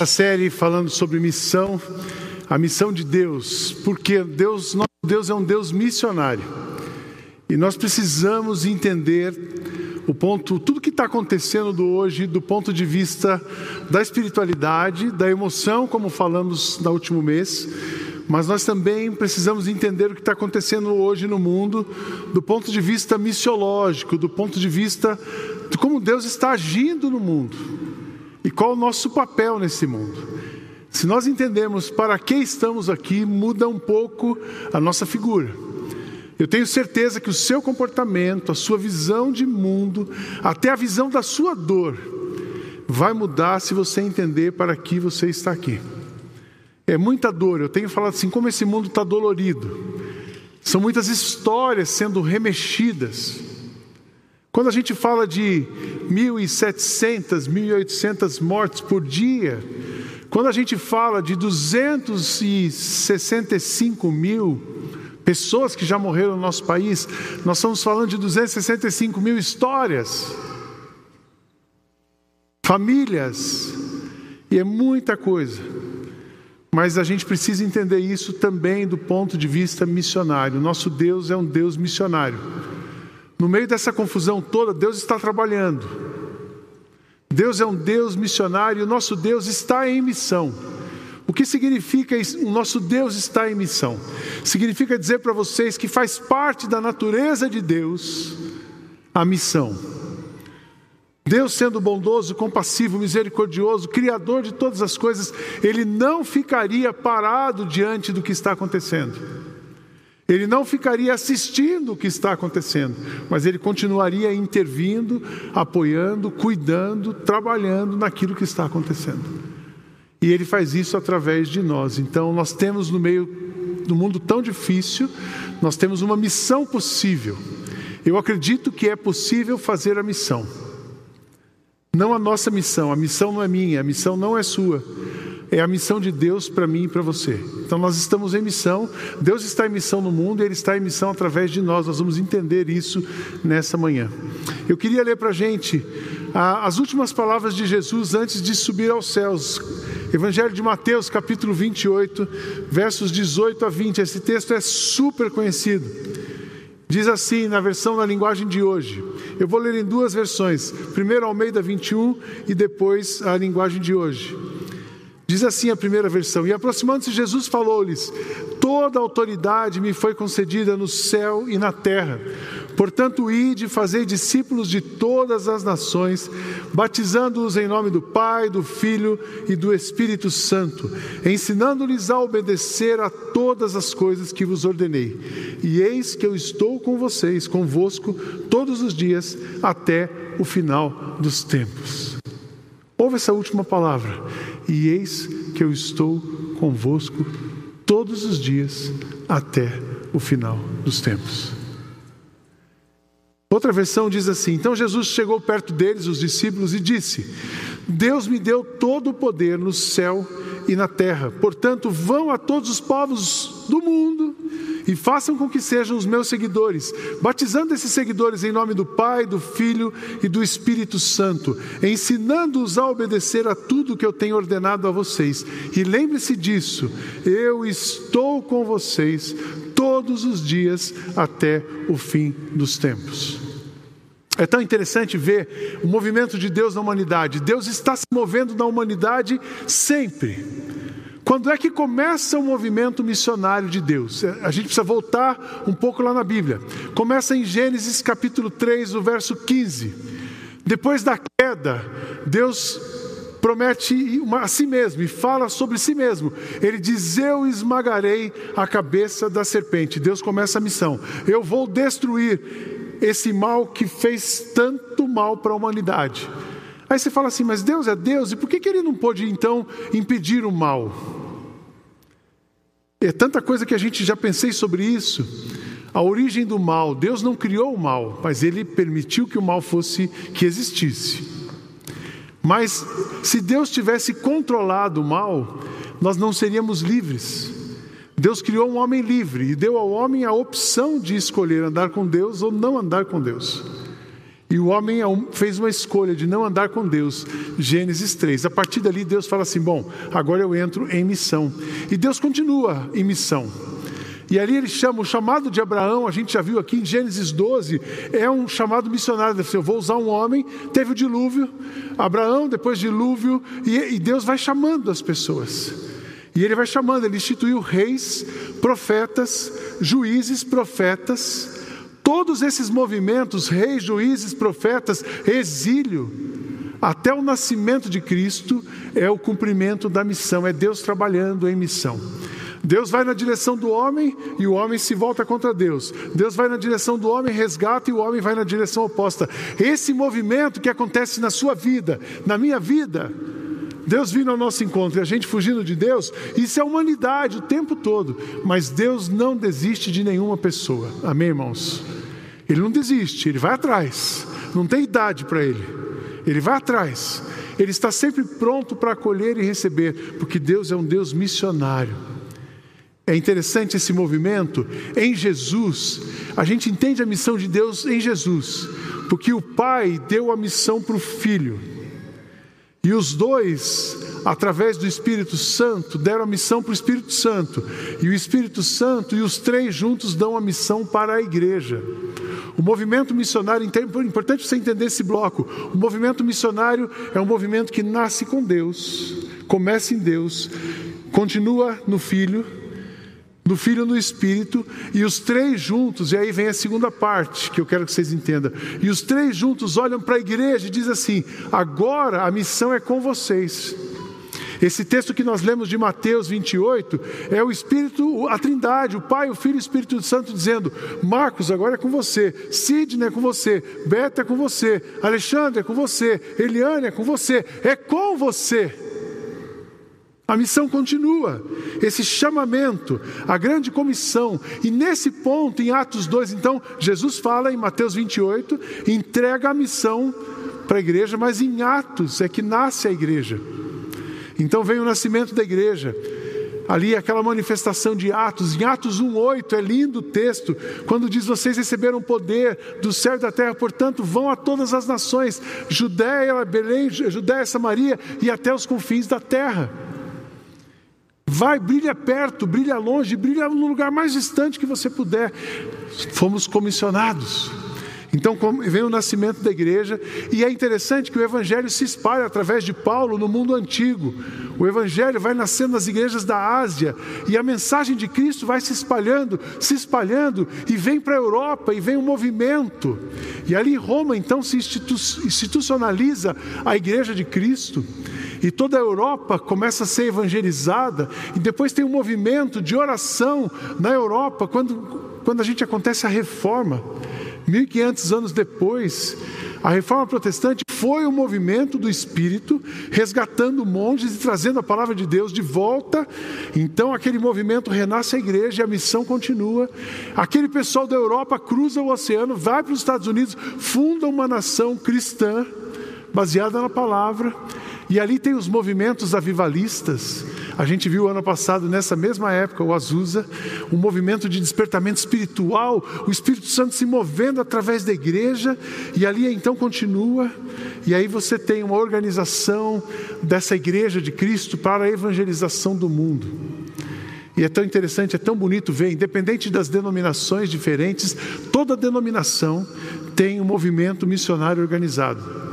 A série falando sobre missão, a missão de Deus, porque Deus, nosso Deus é um Deus missionário. E nós precisamos entender o ponto, tudo que está acontecendo do hoje, do ponto de vista da espiritualidade, da emoção, como falamos no último mês, mas nós também precisamos entender o que está acontecendo hoje no mundo, do ponto de vista missiológico, do ponto de vista de como Deus está agindo no mundo. E qual o nosso papel nesse mundo? Se nós entendemos para que estamos aqui, muda um pouco a nossa figura. Eu tenho certeza que o seu comportamento, a sua visão de mundo, até a visão da sua dor, vai mudar se você entender para que você está aqui. É muita dor, eu tenho falado assim, como esse mundo está dolorido. São muitas histórias sendo remexidas. Quando a gente fala de 1.700, 1.800 mortes por dia, quando a gente fala de 265 mil pessoas que já morreram no nosso país, nós estamos falando de 265 mil histórias, famílias, e é muita coisa. Mas a gente precisa entender isso também do ponto de vista missionário. Nosso Deus é um Deus missionário. No meio dessa confusão toda, Deus está trabalhando. Deus é um Deus missionário, o nosso Deus está em missão. O que significa isso? O nosso Deus está em missão? Significa dizer para vocês que faz parte da natureza de Deus a missão. Deus, sendo bondoso, compassivo, misericordioso, criador de todas as coisas, ele não ficaria parado diante do que está acontecendo. Ele não ficaria assistindo o que está acontecendo, mas ele continuaria intervindo, apoiando, cuidando, trabalhando naquilo que está acontecendo. E ele faz isso através de nós. Então, nós temos no meio do mundo tão difícil, nós temos uma missão possível. Eu acredito que é possível fazer a missão. Não a nossa missão, a missão não é minha, a missão não é sua é a missão de Deus para mim e para você. Então nós estamos em missão, Deus está em missão no mundo e Ele está em missão através de nós. Nós vamos entender isso nessa manhã. Eu queria ler para a gente as últimas palavras de Jesus antes de subir aos céus. Evangelho de Mateus, capítulo 28, versos 18 a 20. Esse texto é super conhecido. Diz assim, na versão da linguagem de hoje. Eu vou ler em duas versões. Primeiro Almeida 21 e depois a linguagem de hoje. Diz assim a primeira versão: E aproximando-se Jesus falou-lhes: Toda autoridade me foi concedida no céu e na terra. Portanto, ide e fazei discípulos de todas as nações, batizando-os em nome do Pai, do Filho e do Espírito Santo, ensinando-lhes a obedecer a todas as coisas que vos ordenei. E eis que eu estou com vocês, convosco, todos os dias, até o final dos tempos. Ouve essa última palavra e eis que eu estou convosco todos os dias até o final dos tempos. Outra versão diz assim: Então Jesus chegou perto deles, os discípulos, e disse: Deus me deu todo o poder no céu e na terra. Portanto, vão a todos os povos do mundo e façam com que sejam os meus seguidores, batizando esses seguidores em nome do Pai, do Filho e do Espírito Santo, ensinando-os a obedecer a tudo que eu tenho ordenado a vocês. E lembre-se disso, eu estou com vocês todos os dias até o fim dos tempos. É tão interessante ver o movimento de Deus na humanidade. Deus está se movendo na humanidade sempre. Quando é que começa o movimento missionário de Deus? É, a gente precisa voltar um pouco lá na Bíblia. Começa em Gênesis capítulo 3, o verso 15. Depois da queda, Deus promete a si mesmo e fala sobre si mesmo. Ele diz: Eu esmagarei a cabeça da serpente. Deus começa a missão. Eu vou destruir esse mal que fez tanto mal para a humanidade. Aí você fala assim, mas Deus é Deus, e por que, que ele não pôde então impedir o mal? É tanta coisa que a gente já pensei sobre isso. A origem do mal, Deus não criou o mal, mas ele permitiu que o mal fosse que existisse. Mas se Deus tivesse controlado o mal, nós não seríamos livres. Deus criou um homem livre e deu ao homem a opção de escolher andar com Deus ou não andar com Deus. E o homem é fez uma escolha de não andar com Deus. Gênesis 3. A partir dali, Deus fala assim: Bom, agora eu entro em missão. E Deus continua em missão. E ali ele chama o chamado de Abraão, a gente já viu aqui em Gênesis 12, é um chamado missionário. Eu vou usar um homem, teve o dilúvio, Abraão, depois dilúvio, e, e Deus vai chamando as pessoas. E ele vai chamando, ele instituiu reis, profetas, juízes, profetas. Todos esses movimentos, reis, juízes, profetas, exílio, até o nascimento de Cristo, é o cumprimento da missão, é Deus trabalhando em missão. Deus vai na direção do homem e o homem se volta contra Deus. Deus vai na direção do homem, resgata e o homem vai na direção oposta. Esse movimento que acontece na sua vida, na minha vida, Deus vindo ao nosso encontro e a gente fugindo de Deus, isso é humanidade o tempo todo. Mas Deus não desiste de nenhuma pessoa. Amém, irmãos? Ele não desiste, ele vai atrás. Não tem idade para ele. Ele vai atrás. Ele está sempre pronto para acolher e receber, porque Deus é um Deus missionário. É interessante esse movimento. Em Jesus, a gente entende a missão de Deus em Jesus, porque o Pai deu a missão para o Filho. E os dois, através do Espírito Santo, deram a missão para o Espírito Santo. E o Espírito Santo e os três juntos dão a missão para a igreja. O movimento missionário, é importante você entender esse bloco. O movimento missionário é um movimento que nasce com Deus, começa em Deus, continua no Filho no Filho e no Espírito, e os três juntos, e aí vem a segunda parte que eu quero que vocês entendam. E os três juntos olham para a igreja e dizem assim: agora a missão é com vocês. Esse texto que nós lemos de Mateus 28 é o Espírito, a Trindade, o Pai, o Filho e o Espírito Santo dizendo: Marcos, agora é com você, Sidney é com você, Beta é com você, Alexandre é com você, Eliane é com você, é com você. A missão continua, esse chamamento, a grande comissão. E nesse ponto, em Atos 2, então, Jesus fala em Mateus 28, entrega a missão para a igreja, mas em Atos é que nasce a igreja. Então vem o nascimento da igreja. Ali aquela manifestação de Atos, em Atos 1:8, é lindo o texto, quando diz: "Vocês receberam poder do céu e da terra, portanto, vão a todas as nações, Judéia, Belém, Judéia, Samaria e até os confins da terra." Vai, brilha perto, brilha longe, brilha no lugar mais distante que você puder. Fomos comissionados. Então vem o nascimento da igreja, e é interessante que o evangelho se espalha através de Paulo no mundo antigo. O evangelho vai nascendo nas igrejas da Ásia, e a mensagem de Cristo vai se espalhando, se espalhando, e vem para a Europa, e vem um movimento. E ali em Roma, então, se institucionaliza a igreja de Cristo e toda a Europa começa a ser evangelizada, e depois tem um movimento de oração na Europa, quando, quando a gente acontece a reforma. 1500 anos depois, a reforma protestante foi o movimento do Espírito resgatando monges e trazendo a palavra de Deus de volta. Então, aquele movimento renasce a igreja e a missão continua. Aquele pessoal da Europa cruza o oceano, vai para os Estados Unidos, funda uma nação cristã baseada na palavra. E ali tem os movimentos avivalistas. A gente viu ano passado, nessa mesma época, o Azusa, um movimento de despertamento espiritual, o Espírito Santo se movendo através da igreja, e ali então continua. E aí você tem uma organização dessa igreja de Cristo para a evangelização do mundo. E é tão interessante, é tão bonito ver, independente das denominações diferentes, toda denominação tem um movimento missionário organizado.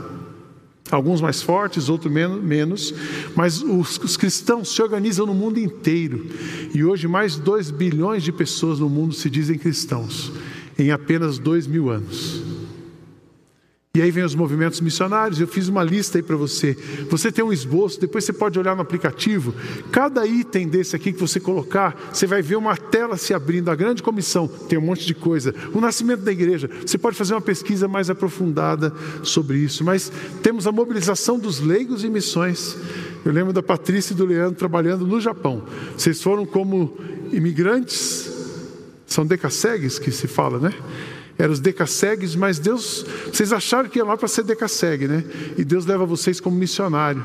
Alguns mais fortes, outros menos, mas os, os, cristãos se organizam no mundo inteiro. E hoje, mais de 2 bilhões de pessoas no mundo se dizem cristãos, em apenas dois mil anos. E aí vem os movimentos missionários. Eu fiz uma lista aí para você. Você tem um esboço, depois você pode olhar no aplicativo. Cada item desse aqui que você colocar, você vai ver uma tela se abrindo. A grande comissão tem um monte de coisa. O nascimento da igreja. Você pode fazer uma pesquisa mais aprofundada sobre isso. Mas temos a mobilização dos leigos e missões. Eu lembro da Patrícia e do Leandro trabalhando no Japão. Vocês foram como imigrantes. São decassegues que se fala, né? Eram os decassegues, mas Deus, vocês acharam que ia lá para ser decassegue, né? E Deus leva vocês como missionário.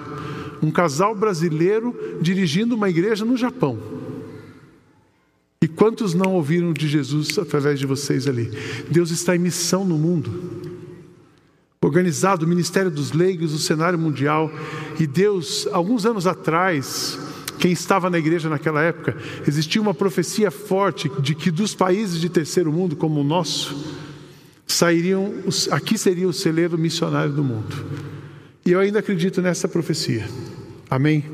Um casal brasileiro dirigindo uma igreja no Japão. E quantos não ouviram de Jesus através de vocês ali? Deus está em missão no mundo. organizado o Ministério dos Leigos, o cenário mundial. E Deus, alguns anos atrás, quem estava na igreja naquela época, existia uma profecia forte de que dos países de terceiro mundo, como o nosso, sairiam, aqui seria o celeiro missionário do mundo. E eu ainda acredito nessa profecia. Amém?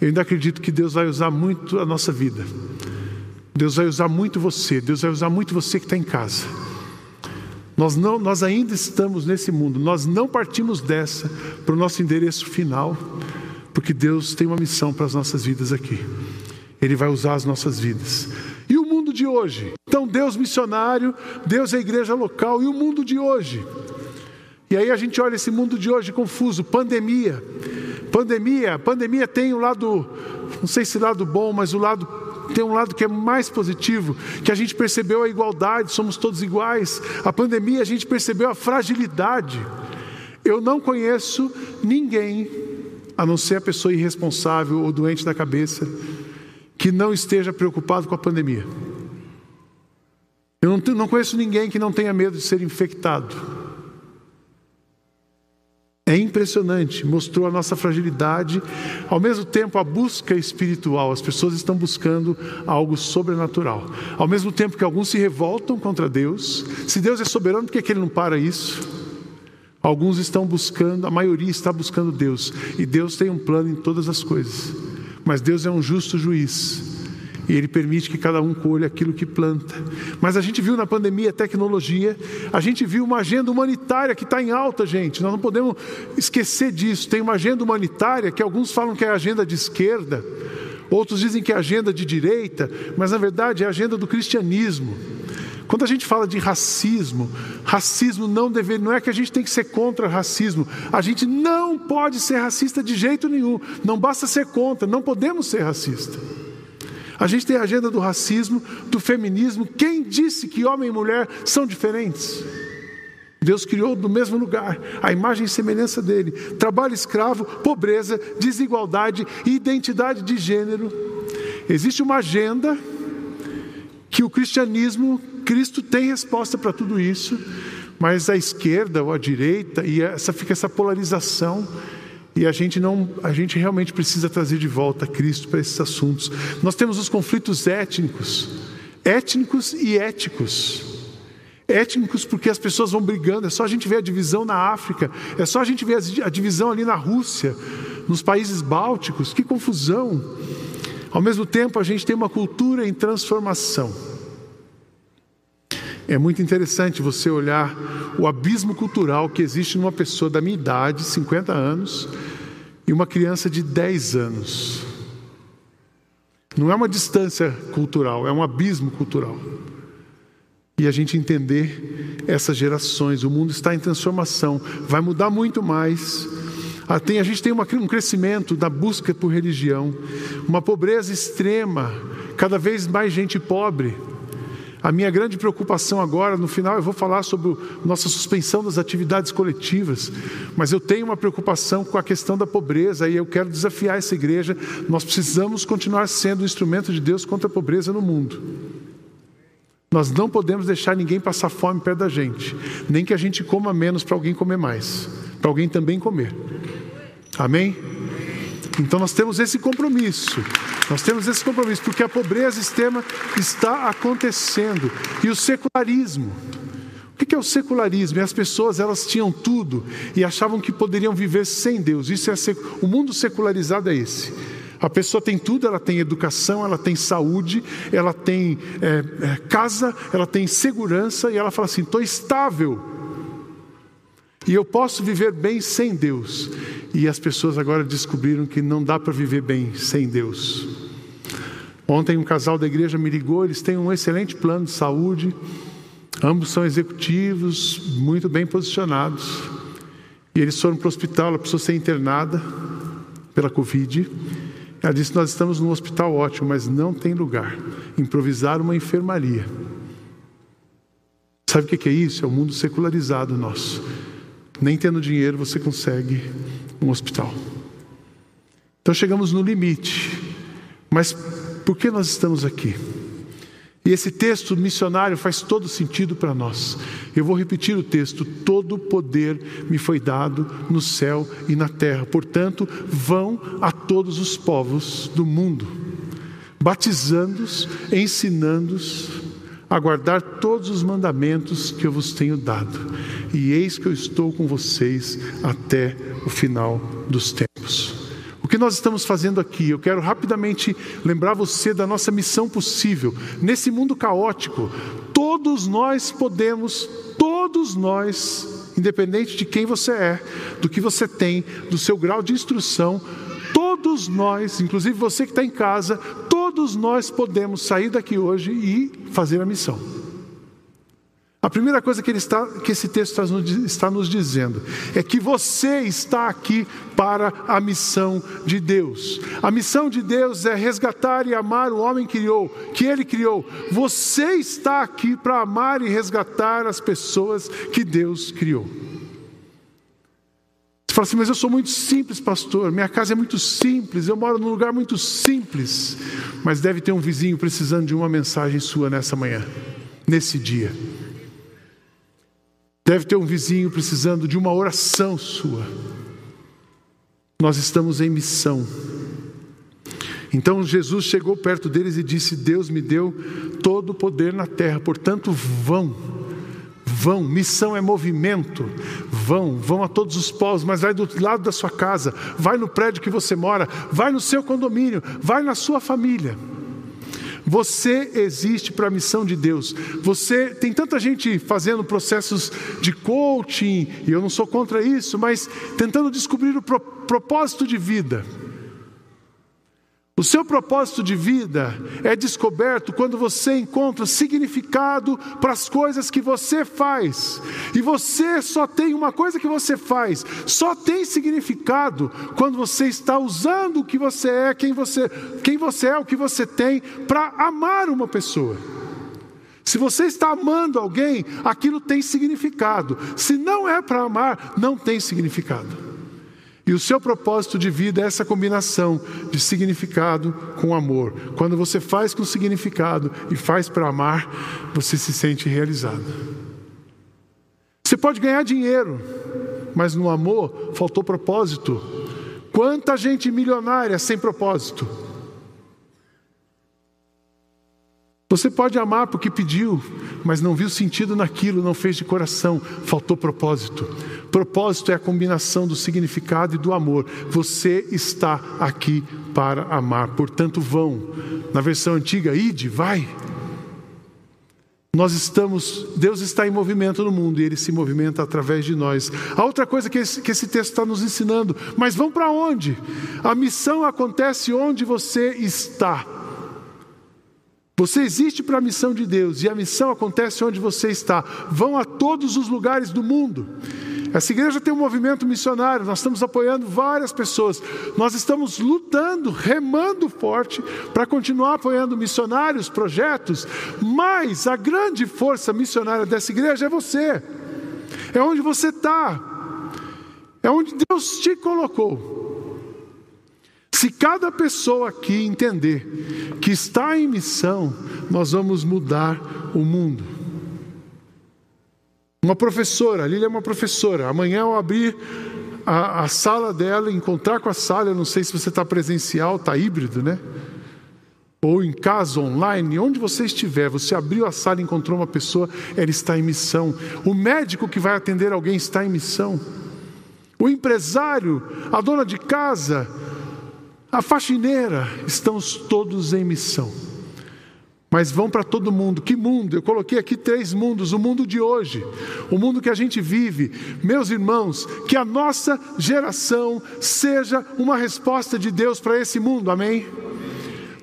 Eu ainda acredito que Deus vai usar muito a nossa vida. Deus vai usar muito você. Deus vai usar muito você que está em casa. Nós, não, nós ainda estamos nesse mundo, nós não partimos dessa para o nosso endereço final, porque Deus tem uma missão para as nossas vidas aqui. Ele vai usar as nossas vidas. E o mundo de hoje? Então, Deus missionário, Deus é a igreja local, e o mundo de hoje? E aí a gente olha esse mundo de hoje confuso, pandemia. Pandemia, pandemia tem o um lado, não sei se lado bom, mas o lado tem um lado que é mais positivo, que a gente percebeu a igualdade, somos todos iguais. A pandemia a gente percebeu a fragilidade. Eu não conheço ninguém, a não ser a pessoa irresponsável ou doente da cabeça, que não esteja preocupado com a pandemia. Eu não, conheço ninguém que não tenha medo de ser infectado. É impressionante, mostrou a nossa fragilidade, ao mesmo tempo a busca espiritual, as pessoas estão buscando algo sobrenatural. Ao mesmo tempo que alguns se revoltam contra Deus, se Deus é soberano, por que, que ele não para isso? Alguns estão buscando, a maioria está buscando Deus, e Deus tem um plano em todas as coisas, mas Deus é um justo juiz. E Ele permite que cada um colha aquilo que planta. Mas a gente viu na pandemia tecnologia, a gente viu uma agenda humanitária que está em alta, gente. Nós não podemos esquecer disso. Tem uma agenda humanitária que alguns falam que é agenda de esquerda, outros dizem que é agenda de direita, mas na verdade é agenda do cristianismo. Quando a gente fala de racismo, racismo não deve, não é que a gente tem que ser contra racismo. A gente não pode ser racista de jeito nenhum. Não basta ser contra, não podemos ser racista. A gente tem a agenda do racismo, do feminismo. Quem disse que homem e mulher são diferentes? Deus criou do mesmo lugar, a imagem e semelhança dele. Trabalho escravo, pobreza, desigualdade identidade de gênero. Existe uma agenda que o cristianismo, Cristo tem resposta para tudo isso, mas a esquerda ou a direita, e essa fica essa polarização e a gente não, a gente realmente precisa trazer de volta Cristo para esses assuntos. Nós temos os conflitos étnicos, étnicos e éticos. Étnicos porque as pessoas vão brigando, é só a gente ver a divisão na África, é só a gente ver a divisão ali na Rússia, nos países bálticos, que confusão. Ao mesmo tempo, a gente tem uma cultura em transformação. É muito interessante você olhar o abismo cultural que existe numa pessoa da minha idade, 50 anos, e uma criança de 10 anos. Não é uma distância cultural, é um abismo cultural. E a gente entender essas gerações, o mundo está em transformação, vai mudar muito mais. Ah, a gente tem um crescimento da busca por religião, uma pobreza extrema, cada vez mais gente pobre. A minha grande preocupação agora, no final, eu vou falar sobre nossa suspensão das atividades coletivas, mas eu tenho uma preocupação com a questão da pobreza e eu quero desafiar essa igreja. Nós precisamos continuar sendo um instrumento de Deus contra a pobreza no mundo. Nós não podemos deixar ninguém passar fome perto da gente, nem que a gente coma menos para alguém comer mais, para alguém também comer. Amém? Então nós temos esse compromisso. Nós temos esse compromisso porque a pobreza extrema está acontecendo e o secularismo. O que é o secularismo? E as pessoas elas tinham tudo e achavam que poderiam viver sem Deus. Isso é sec... o mundo secularizado é esse. A pessoa tem tudo, ela tem educação, ela tem saúde, ela tem é, é, casa, ela tem segurança e ela fala assim: estou estável. E eu posso viver bem sem Deus. E as pessoas agora descobriram que não dá para viver bem sem Deus. Ontem um casal da igreja me ligou, eles têm um excelente plano de saúde, ambos são executivos, muito bem posicionados. E eles foram para o hospital, ela precisou ser internada pela Covid. Ela disse: Nós estamos num hospital ótimo, mas não tem lugar. Improvisar uma enfermaria. Sabe o que é isso? É o mundo secularizado nosso. Nem tendo dinheiro você consegue um hospital. Então chegamos no limite. Mas por que nós estamos aqui? E esse texto missionário faz todo sentido para nós. Eu vou repetir o texto: todo poder me foi dado no céu e na terra. Portanto, vão a todos os povos do mundo, batizando-os, ensinando-os a guardar todos os mandamentos que eu vos tenho dado. E eis que eu estou com vocês até o final dos tempos. O que nós estamos fazendo aqui? Eu quero rapidamente lembrar você da nossa missão possível. Nesse mundo caótico, todos nós podemos, todos nós, independente de quem você é, do que você tem, do seu grau de instrução, todos nós, inclusive você que está em casa, todos nós podemos sair daqui hoje e fazer a missão. A primeira coisa que, está, que esse texto está nos dizendo é que você está aqui para a missão de Deus. A missão de Deus é resgatar e amar o homem que criou, que ele criou. Você está aqui para amar e resgatar as pessoas que Deus criou. Você fala assim, mas eu sou muito simples, pastor. Minha casa é muito simples, eu moro num lugar muito simples. Mas deve ter um vizinho precisando de uma mensagem sua nessa manhã, nesse dia. Deve ter um vizinho precisando de uma oração sua. Nós estamos em missão. Então Jesus chegou perto deles e disse: Deus me deu todo o poder na terra, portanto, vão, vão. Missão é movimento. Vão, vão a todos os povos, mas vai do lado da sua casa, vai no prédio que você mora, vai no seu condomínio, vai na sua família. Você existe para a missão de Deus. Você tem tanta gente fazendo processos de coaching, e eu não sou contra isso, mas tentando descobrir o pro, propósito de vida. O seu propósito de vida é descoberto quando você encontra significado para as coisas que você faz. E você só tem uma coisa que você faz, só tem significado quando você está usando o que você é, quem você, quem você é, o que você tem para amar uma pessoa. Se você está amando alguém, aquilo tem significado. Se não é para amar, não tem significado. E o seu propósito de vida é essa combinação de significado com amor. Quando você faz com significado e faz para amar, você se sente realizado. Você pode ganhar dinheiro, mas no amor faltou propósito. Quanta gente milionária sem propósito. Você pode amar porque pediu, mas não viu sentido naquilo, não fez de coração, faltou propósito. Propósito é a combinação do significado e do amor. Você está aqui para amar, portanto, vão. Na versão antiga, ide, vai. Nós estamos, Deus está em movimento no mundo e Ele se movimenta através de nós. A outra coisa que esse, que esse texto está nos ensinando, mas vão para onde? A missão acontece onde você está. Você existe para a missão de Deus e a missão acontece onde você está. Vão a todos os lugares do mundo. Essa igreja tem um movimento missionário, nós estamos apoiando várias pessoas. Nós estamos lutando, remando forte para continuar apoiando missionários, projetos, mas a grande força missionária dessa igreja é você. É onde você está. É onde Deus te colocou. Se cada pessoa aqui entender que está em missão, nós vamos mudar o mundo. Uma professora, a Lília é uma professora. Amanhã eu abrir a, a sala dela, encontrar com a sala, eu não sei se você está presencial, está híbrido, né? Ou em casa, online, onde você estiver, você abriu a sala e encontrou uma pessoa, ela está em missão. O médico que vai atender alguém está em missão. O empresário, a dona de casa, a faxineira, estamos todos em missão. Mas vão para todo mundo. Que mundo? Eu coloquei aqui três mundos: o mundo de hoje, o mundo que a gente vive. Meus irmãos, que a nossa geração seja uma resposta de Deus para esse mundo, amém?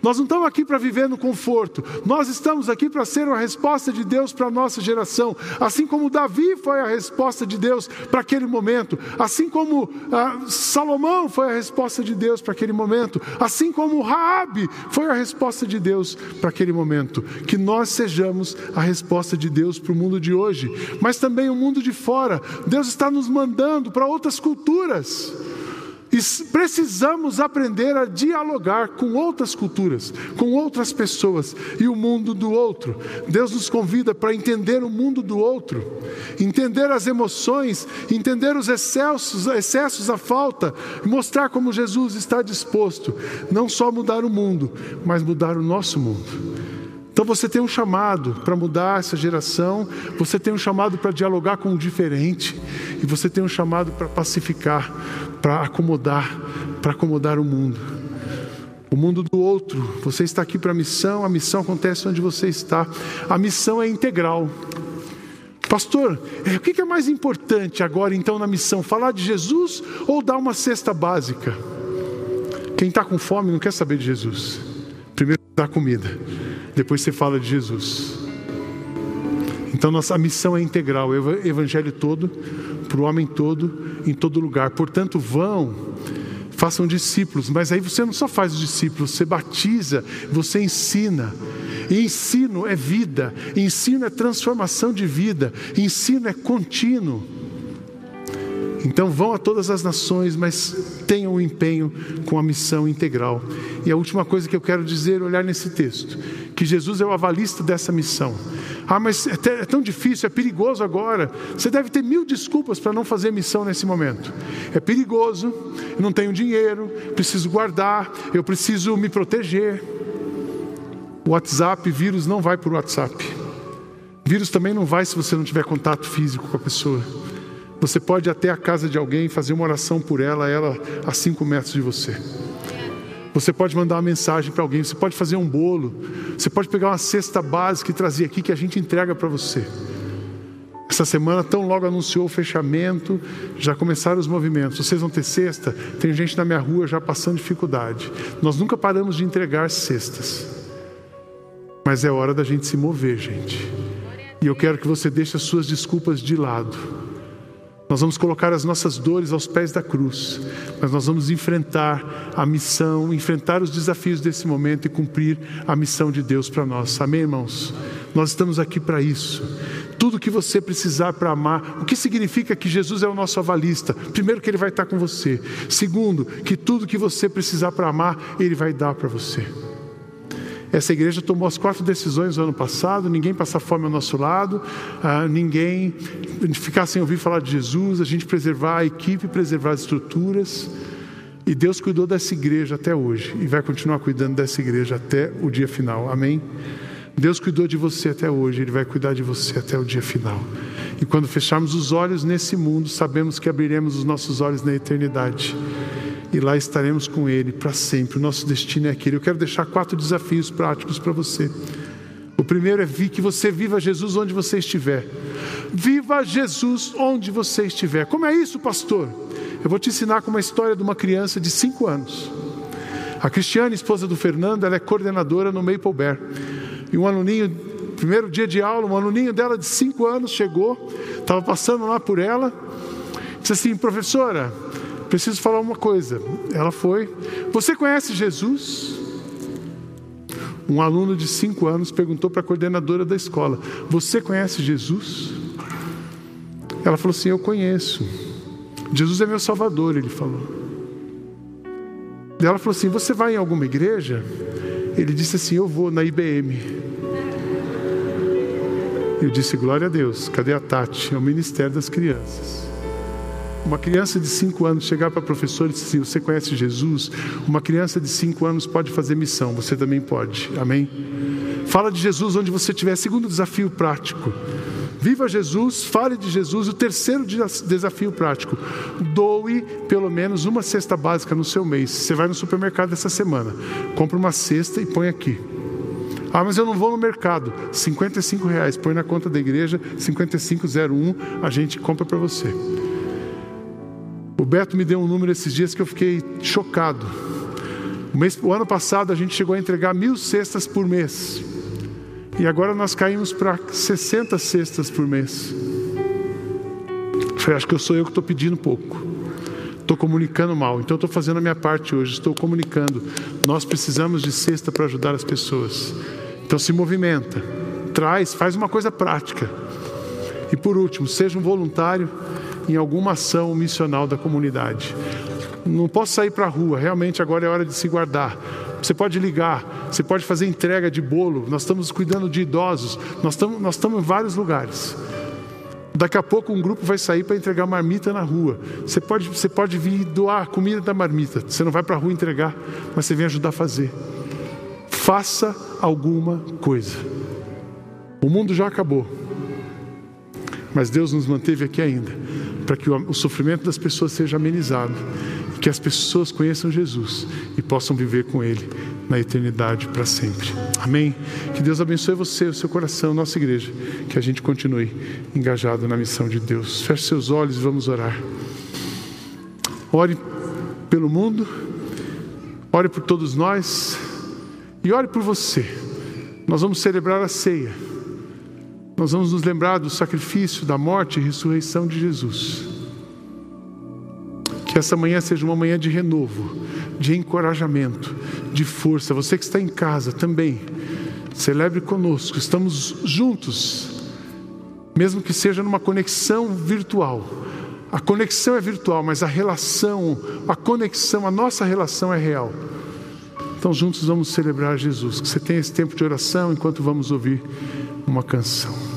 Nós não estamos aqui para viver no conforto, nós estamos aqui para ser uma resposta de Deus para a nossa geração. Assim como Davi foi a resposta de Deus para aquele momento, assim como ah, Salomão foi a resposta de Deus para aquele momento, assim como Raabe foi a resposta de Deus para aquele momento. Que nós sejamos a resposta de Deus para o mundo de hoje, mas também o mundo de fora. Deus está nos mandando para outras culturas. Precisamos aprender a dialogar com outras culturas, com outras pessoas e o mundo do outro. Deus nos convida para entender o mundo do outro, entender as emoções, entender os excessos, excessos, a falta, mostrar como Jesus está disposto, não só mudar o mundo, mas mudar o nosso mundo. Então você tem um chamado para mudar essa geração, você tem um chamado para dialogar com o diferente, e você tem um chamado para pacificar, para acomodar, para acomodar o mundo. O mundo do outro. Você está aqui para a missão, a missão acontece onde você está. A missão é integral. Pastor, é, o que é mais importante agora então na missão? Falar de Jesus ou dar uma cesta básica? Quem está com fome não quer saber de Jesus. Primeiro dá comida, depois você fala de Jesus. Então nossa missão é integral, o evangelho todo, para o homem todo, em todo lugar. Portanto, vão, façam discípulos, mas aí você não só faz os discípulos, você batiza, você ensina. E ensino é vida, ensino é transformação de vida, ensino é contínuo. Então vão a todas as nações, mas tenham o um empenho com a missão integral. E a última coisa que eu quero dizer, olhar nesse texto, que Jesus é o avalista dessa missão. Ah, mas é, é tão difícil, é perigoso agora. Você deve ter mil desculpas para não fazer missão nesse momento. É perigoso, eu não tenho dinheiro, preciso guardar, eu preciso me proteger. O WhatsApp, vírus não vai por WhatsApp. Vírus também não vai se você não tiver contato físico com a pessoa. Você pode ir até a casa de alguém fazer uma oração por ela, ela a cinco metros de você. Você pode mandar uma mensagem para alguém, você pode fazer um bolo, você pode pegar uma cesta básica e trazer aqui que a gente entrega para você. Essa semana, tão logo anunciou o fechamento, já começaram os movimentos. Vocês vão ter cesta? Tem gente na minha rua já passando dificuldade. Nós nunca paramos de entregar cestas. Mas é hora da gente se mover, gente. E eu quero que você deixe as suas desculpas de lado. Nós vamos colocar as nossas dores aos pés da cruz, mas nós vamos enfrentar a missão, enfrentar os desafios desse momento e cumprir a missão de Deus para nós. Amém, irmãos? Nós estamos aqui para isso. Tudo que você precisar para amar, o que significa que Jesus é o nosso avalista? Primeiro, que Ele vai estar com você. Segundo, que tudo que você precisar para amar, Ele vai dar para você. Essa igreja tomou as quatro decisões no ano passado: ninguém passar fome ao nosso lado, ah, ninguém ficar sem ouvir falar de Jesus, a gente preservar a equipe, preservar as estruturas. E Deus cuidou dessa igreja até hoje e vai continuar cuidando dessa igreja até o dia final. Amém? Deus cuidou de você até hoje, Ele vai cuidar de você até o dia final. E quando fecharmos os olhos nesse mundo, sabemos que abriremos os nossos olhos na eternidade e lá estaremos com Ele para sempre. O nosso destino é aquele. Eu quero deixar quatro desafios práticos para você. O primeiro é que você viva Jesus onde você estiver. Viva Jesus onde você estiver. Como é isso, pastor? Eu vou te ensinar com uma história de uma criança de cinco anos. A Cristiane, esposa do Fernando, ela é coordenadora no Maple Bear. E um aluninho, primeiro dia de aula, um aluninho dela de cinco anos chegou, estava passando lá por ela, disse assim, professora, preciso falar uma coisa. Ela foi. Você conhece Jesus? Um aluno de cinco anos perguntou para a coordenadora da escola: Você conhece Jesus? Ela falou assim: Eu conheço. Jesus é meu salvador, ele falou. Ela falou assim: Você vai em alguma igreja? Ele disse assim: Eu vou na IBM. Eu disse: Glória a Deus, cadê a Tati? É o Ministério das Crianças. Uma criança de 5 anos chegar para a professora e dizer assim: Você conhece Jesus? Uma criança de 5 anos pode fazer missão, você também pode. Amém? Fala de Jesus onde você estiver. Segundo desafio prático. Viva Jesus, fale de Jesus. O terceiro desafio prático: doe pelo menos uma cesta básica no seu mês. Você vai no supermercado essa semana, compra uma cesta e põe aqui. Ah, mas eu não vou no mercado. 55 reais, põe na conta da igreja, 5501, a gente compra para você. O Beto me deu um número esses dias que eu fiquei chocado. O, mês, o ano passado a gente chegou a entregar mil cestas por mês. E agora nós caímos para 60 cestas por mês. Eu falei, acho que eu sou eu que estou pedindo pouco. Estou comunicando mal. Então estou fazendo a minha parte hoje. Estou comunicando. Nós precisamos de cesta para ajudar as pessoas. Então se movimenta. Traz, faz uma coisa prática. E por último, seja um voluntário em alguma ação missional da comunidade. não posso sair para a rua, realmente agora é hora de se guardar. Você pode ligar, você pode fazer entrega de bolo. Nós estamos cuidando de idosos, nós estamos, nós estamos em vários lugares. Daqui a pouco um grupo vai sair para entregar marmita na rua. Você pode, você pode vir doar comida da marmita. Você não vai para a rua entregar, mas você vem ajudar a fazer. Faça alguma coisa. O mundo já acabou, mas Deus nos manteve aqui ainda, para que o, sofrimento das pessoas seja amenizado que as pessoas conheçam Jesus e possam viver com Ele na eternidade para sempre. Amém? Que Deus abençoe você, o seu coração, nossa igreja. Que a gente continue engajado na missão de Deus. Feche seus olhos e vamos orar. Ore pelo mundo, ore por todos nós e ore por você. Nós vamos celebrar a ceia. Nós vamos nos lembrar do sacrifício, da morte e ressurreição de Jesus. Que essa manhã seja uma manhã de renovo, de encorajamento, de força. Você que está em casa também, celebre conosco. Estamos juntos, mesmo que seja numa conexão virtual. A conexão é virtual, mas a relação, a conexão, a nossa relação é real. Então, juntos vamos celebrar Jesus. Que você tenha esse tempo de oração enquanto vamos ouvir uma canção.